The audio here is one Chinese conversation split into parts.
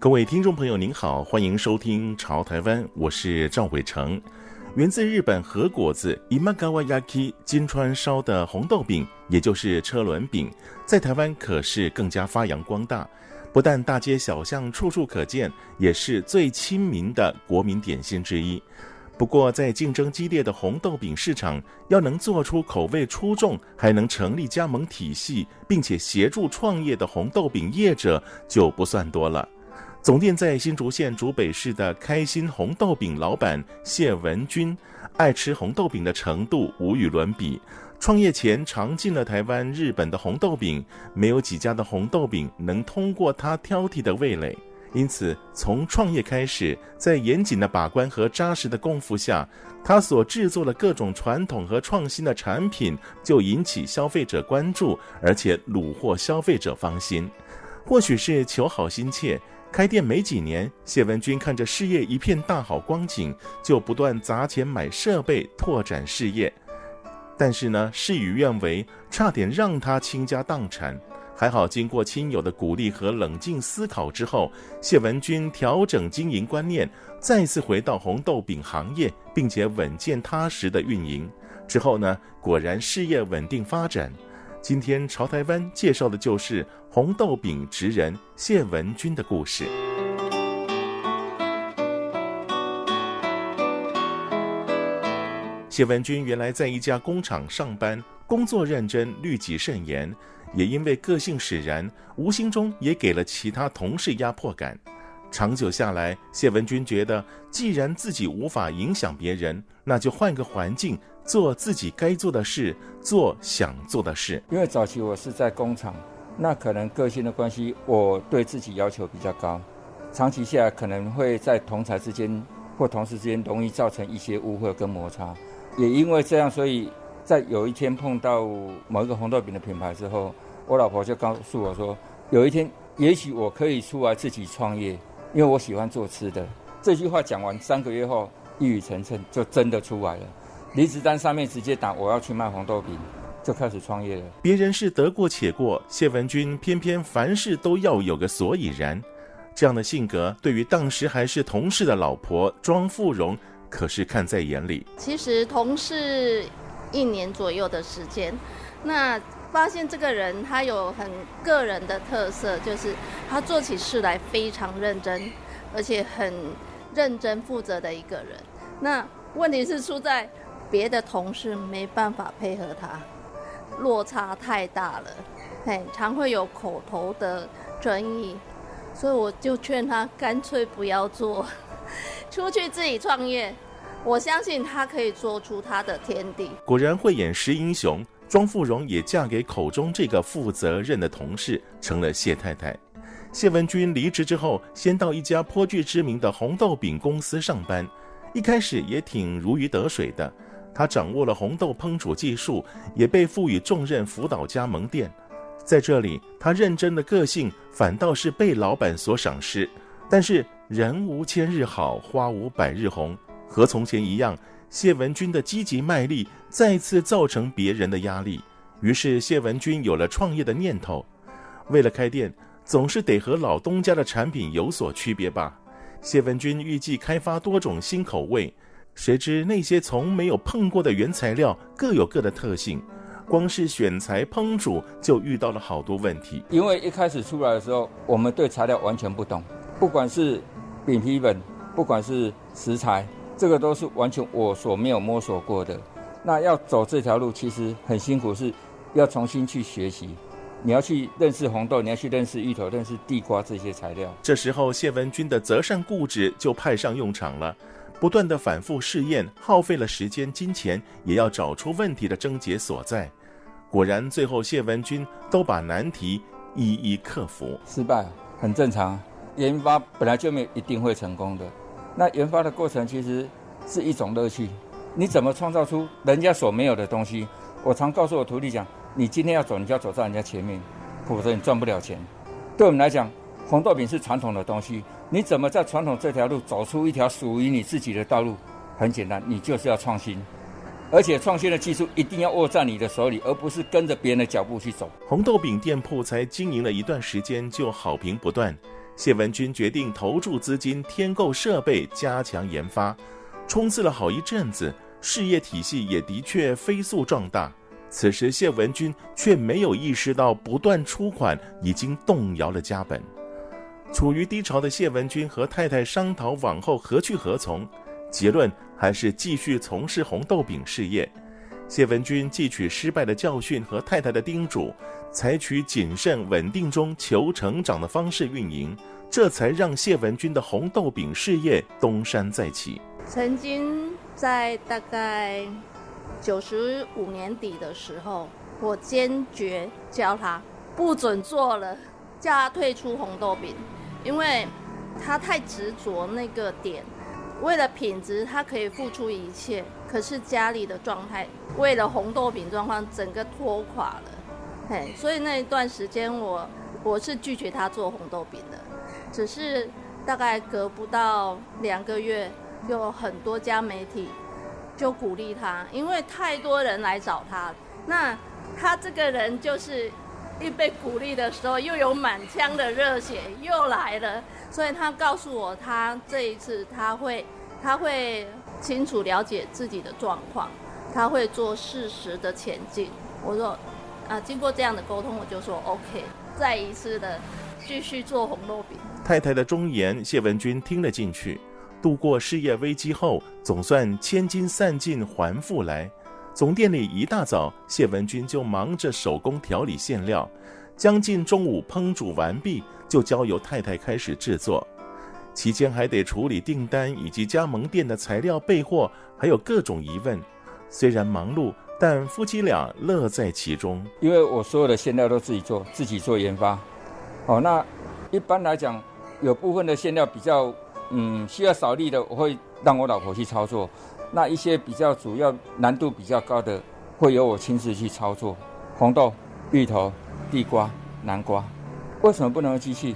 各位听众朋友，您好，欢迎收听《潮台湾》，我是赵伟成。源自日本和果子 Imagawa-yaki 金川烧的红豆饼，也就是车轮饼，在台湾可是更加发扬光大。不但大街小巷处处可见，也是最亲民的国民点心之一。不过，在竞争激烈的红豆饼市场，要能做出口味出众，还能成立加盟体系，并且协助创业的红豆饼业者，就不算多了。总店在新竹县竹北市的开心红豆饼老板谢文君，爱吃红豆饼的程度无与伦比。创业前尝尽了台湾、日本的红豆饼，没有几家的红豆饼能通过他挑剔的味蕾。因此，从创业开始，在严谨的把关和扎实的功夫下，他所制作的各种传统和创新的产品就引起消费者关注，而且虏获消费者芳心。或许是求好心切。开店没几年，谢文君看着事业一片大好光景，就不断砸钱买设备，拓展事业。但是呢，事与愿违，差点让他倾家荡产。还好经过亲友的鼓励和冷静思考之后，谢文君调整经营观念，再次回到红豆饼行业，并且稳健踏实的运营。之后呢，果然事业稳定发展。今天潮台湾介绍的就是红豆饼职人谢文君的故事。谢文君原来在一家工厂上班，工作认真，律己慎言，也因为个性使然，无形中也给了其他同事压迫感。长久下来，谢文君觉得，既然自己无法影响别人，那就换个环境。做自己该做的事，做想做的事。因为早期我是在工厂，那可能个性的关系，我对自己要求比较高，长期下来可能会在同侪之间或同事之间容易造成一些误会跟摩擦。也因为这样，所以在有一天碰到某一个红豆饼的品牌之后，我老婆就告诉我说，有一天也许我可以出来自己创业，因为我喜欢做吃的。这句话讲完三个月后，一语成谶，就真的出来了。离职单上面直接打我要去卖红豆饼，就开始创业了。别人是得过且过，谢文君偏偏凡事都要有个所以然。这样的性格，对于当时还是同事的老婆庄富荣，可是看在眼里。其实同事一年左右的时间，那发现这个人他有很个人的特色，就是他做起事来非常认真，而且很认真负责的一个人。那问题是出在。别的同事没办法配合他，落差太大了，嘿，常会有口头的争议，所以我就劝他干脆不要做，出去自己创业。我相信他可以做出他的天地。果然会演识英雄，庄富荣也嫁给口中这个负责任的同事，成了谢太太。谢文君离职之后，先到一家颇具知名的红豆饼公司上班，一开始也挺如鱼得水的。他掌握了红豆烹煮技术，也被赋予重任辅导加盟店。在这里，他认真的个性反倒是被老板所赏识。但是人无千日好，花无百日红，和从前一样，谢文君的积极卖力再次造成别人的压力。于是谢文君有了创业的念头。为了开店，总是得和老东家的产品有所区别吧？谢文君预计开发多种新口味。谁知那些从没有碰过的原材料各有各的特性，光是选材烹煮就遇到了好多问题。因为一开始出来的时候，我们对材料完全不懂，不管是饼皮粉，不管是食材，这个都是完全我所没有摸索过的。那要走这条路其实很辛苦，是要重新去学习。你要去认识红豆，你要去认识芋头，认识地瓜这些材料。这时候谢文君的择善固执就派上用场了。不断的反复试验，耗费了时间、金钱，也要找出问题的症结所在。果然，最后谢文君都把难题一一克服。失败很正常，研发本来就没一定会成功的。那研发的过程其实是一种乐趣。你怎么创造出人家所没有的东西？我常告诉我徒弟讲：你今天要走，你就要走在人家前面，否则你赚不了钱。对我们来讲，红豆饼是传统的东西，你怎么在传统这条路走出一条属于你自己的道路？很简单，你就是要创新，而且创新的技术一定要握在你的手里，而不是跟着别人的脚步去走。红豆饼店铺才经营了一段时间，就好评不断。谢文君决定投注资金添购设备，加强研发。冲刺了好一阵子，事业体系也的确飞速壮大。此时，谢文君却没有意识到，不断出款已经动摇了家本。处于低潮的谢文君和太太商讨往后何去何从。结论还是继续从事红豆饼事业。谢文君汲取失败的教训和太太的叮嘱，采取谨慎稳定中求成长的方式运营，这才让谢文君的红豆饼事业东山再起。曾经在大概九十五年底的时候，我坚决叫他不准做了，叫他退出红豆饼，因为他太执着那个点。为了品质，他可以付出一切。可是家里的状态，为了红豆饼状况，整个拖垮了。嘿，所以那一段时间我，我是拒绝他做红豆饼的。只是大概隔不到两个月，就很多家媒体就鼓励他，因为太多人来找他。那他这个人就是一被鼓励的时候，又有满腔的热血又来了。所以他告诉我，他这一次他会，他会清楚了解自己的状况，他会做适时的前进。我说，啊，经过这样的沟通，我就说 OK，再一次的继续做红豆饼。太太的忠言，谢文君听了进去。度过事业危机后，总算千金散尽还复来。总店里一大早，谢文君就忙着手工调理馅料。将近中午烹煮完毕，就交由太太开始制作，期间还得处理订单以及加盟店的材料备货，还有各种疑问。虽然忙碌，但夫妻俩乐在其中。因为我所有的馅料都自己做，自己做研发。哦，那一般来讲，有部分的馅料比较嗯需要少力的，我会让我老婆去操作。那一些比较主要难度比较高的，会由我亲自去操作。红豆、芋头。地瓜、南瓜，为什么不能用机器？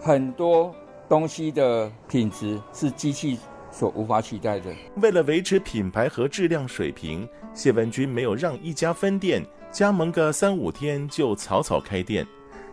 很多东西的品质是机器所无法取代的。为了维持品牌和质量水平，谢文君没有让一家分店加盟个三五天就草草开店。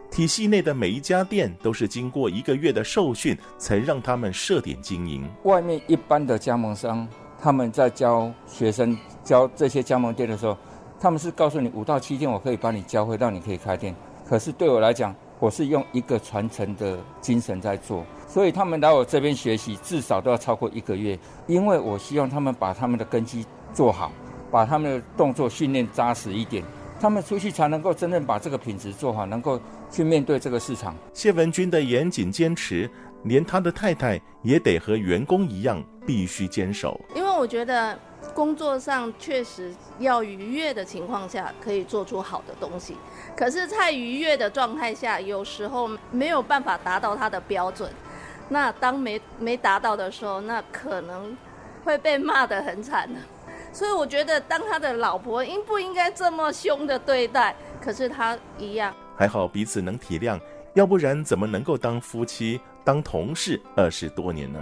体系内的每一家店都是经过一个月的受训，才让他们设点经营。外面一般的加盟商，他们在教学生教这些加盟店的时候。他们是告诉你五到七天，我可以帮你教会，让你可以开店。可是对我来讲，我是用一个传承的精神在做，所以他们来我这边学习，至少都要超过一个月，因为我希望他们把他们的根基做好，把他们的动作训练扎实一点，他们出去才能够真正把这个品质做好，能够去面对这个市场。谢文君的严谨坚持，连他的太太也得和员工一样，必须坚守。我觉得。工作上确实要愉悦的情况下，可以做出好的东西。可是，在愉悦的状态下，有时候没有办法达到他的标准。那当没没达到的时候，那可能会被骂得很惨的。所以，我觉得当他的老婆应不应该这么凶的对待？可是他一样，还好彼此能体谅，要不然怎么能够当夫妻、当同事二十多年呢？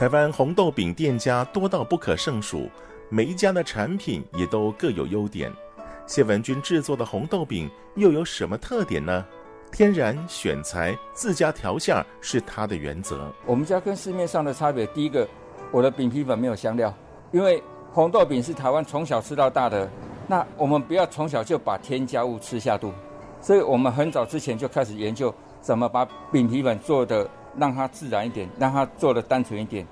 台湾红豆饼店家多到不可胜数，每一家的产品也都各有优点。谢文君制作的红豆饼又有什么特点呢？天然选材、自家调馅是他的原则。我们家跟市面上的差别，第一个，我的饼皮粉没有香料，因为红豆饼是台湾从小吃到大的，那我们不要从小就把添加物吃下肚，所以我们很早之前就开始研究怎么把饼皮粉做的。让它自然一点，让它做的单纯一点。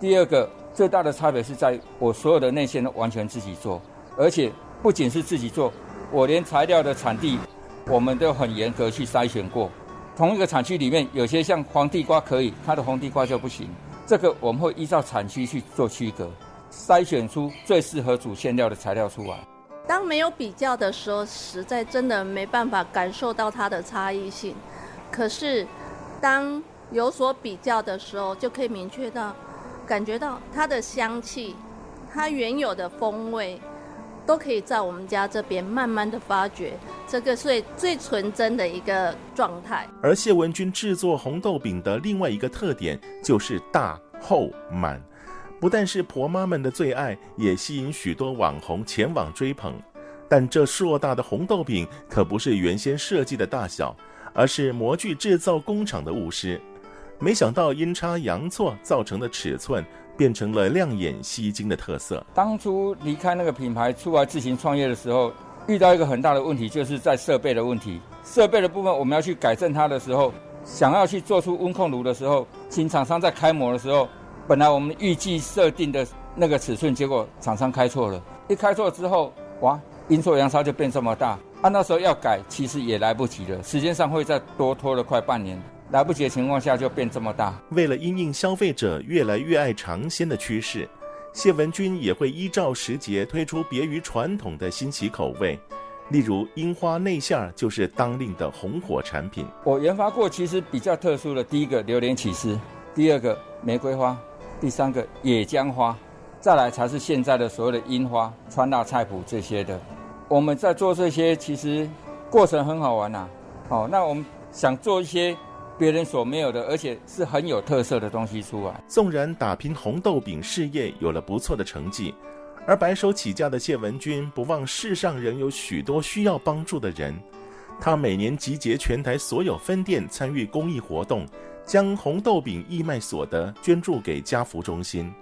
第二个最大的差别是在我所有的内馅都完全自己做，而且不仅是自己做，我连材料的产地，我们都很严格去筛选过。同一个产区里面，有些像黄地瓜可以，它的红地瓜就不行。这个我们会依照产区去做区隔，筛选出最适合煮馅料的材料出来。当没有比较的时候，实在真的没办法感受到它的差异性。可是，当有所比较的时候，就可以明确到，感觉到它的香气，它原有的风味。都可以在我们家这边慢慢的发掘，这个是最纯真的一个状态。而谢文君制作红豆饼的另外一个特点就是大厚满，不但是婆妈们的最爱，也吸引许多网红前往追捧。但这硕大的红豆饼可不是原先设计的大小，而是模具制造工厂的误失。没想到阴差阳错造成的尺寸。变成了亮眼吸睛的特色。当初离开那个品牌出来自行创业的时候，遇到一个很大的问题，就是在设备的问题。设备的部分我们要去改正它的时候，想要去做出温控炉的时候，请厂商在开模的时候，本来我们预计设定的那个尺寸，结果厂商开错了。一开错之后，哇，阴错阳差就变这么大。按、啊、那时候要改，其实也来不及了，时间上会再多拖了快半年。来不及的情况下就变这么大。为了因应消费者越来越爱尝鲜的趋势，谢文君也会依照时节推出别于传统的新奇口味。例如樱花内馅就是当令的红火产品。我研发过其实比较特殊的，第一个榴莲起司，第二个玫瑰花，第三个野姜花，再来才是现在的所谓的樱花、川辣菜脯这些的。我们在做这些，其实过程很好玩呐、啊。好，那我们想做一些。别人所没有的，而且是很有特色的东西出来。纵然打拼红豆饼事业有了不错的成绩，而白手起家的谢文君不忘世上仍有许多需要帮助的人。他每年集结全台所有分店参与公益活动，将红豆饼义卖所得捐助给家福中心。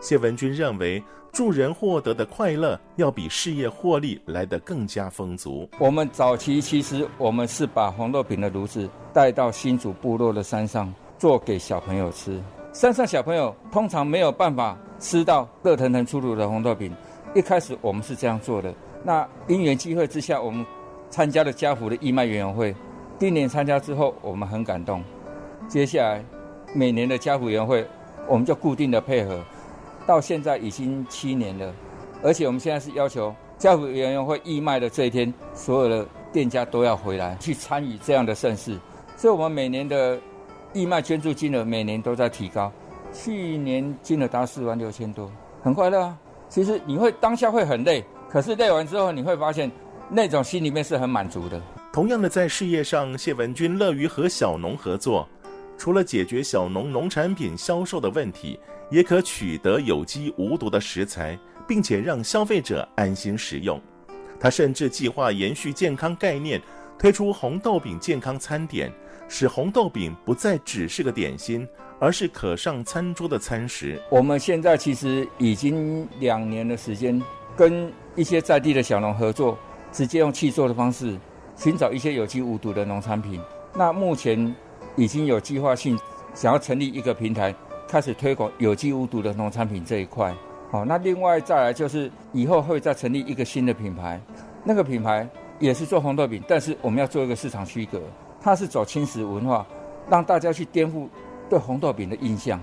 谢文君认为，助人获得的快乐要比事业获利来得更加丰足。我们早期其实我们是把红豆饼的炉子带到新竹部落的山上做给小朋友吃。山上小朋友通常没有办法吃到热腾腾出炉的红豆饼。一开始我们是这样做的。那因缘际会之下，我们参加了家福的义卖园游会。第一年参加之后，我们很感动。接下来每年的家福园会，我们就固定的配合。到现在已经七年了，而且我们现在是要求家福委员会义卖的这一天，所有的店家都要回来去参与这样的盛事，所以我们每年的义卖捐助金额每年都在提高，去年金额达四万六千多，很快乐啊。其实你会当下会很累，可是累完之后你会发现那种心里面是很满足的。同样的，在事业上，谢文君乐于和小农合作，除了解决小农农产品销售的问题。也可取得有机无毒的食材，并且让消费者安心食用。他甚至计划延续健康概念，推出红豆饼健康餐点，使红豆饼不再只是个点心，而是可上餐桌的餐食。我们现在其实已经两年的时间，跟一些在地的小农合作，直接用气做的方式，寻找一些有机无毒的农产品。那目前已经有计划性想要成立一个平台。开始推广有机无毒的农产品这一块，好，那另外再来就是以后会再成立一个新的品牌，那个品牌也是做红豆饼，但是我们要做一个市场区隔，它是走轻食文化，让大家去颠覆对红豆饼的印象。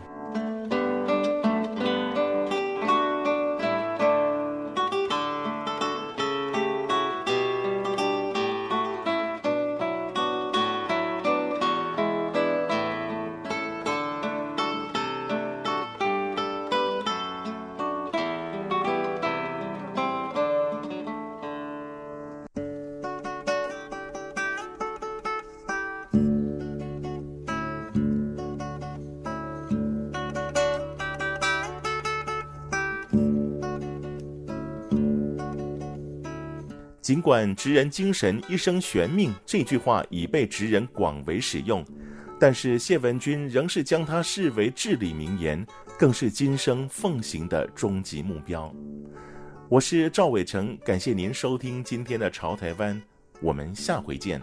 尽管“职人精神，一生悬命”这句话已被职人广为使用，但是谢文君仍是将它视为至理名言，更是今生奉行的终极目标。我是赵伟成，感谢您收听今天的《潮台湾》，我们下回见。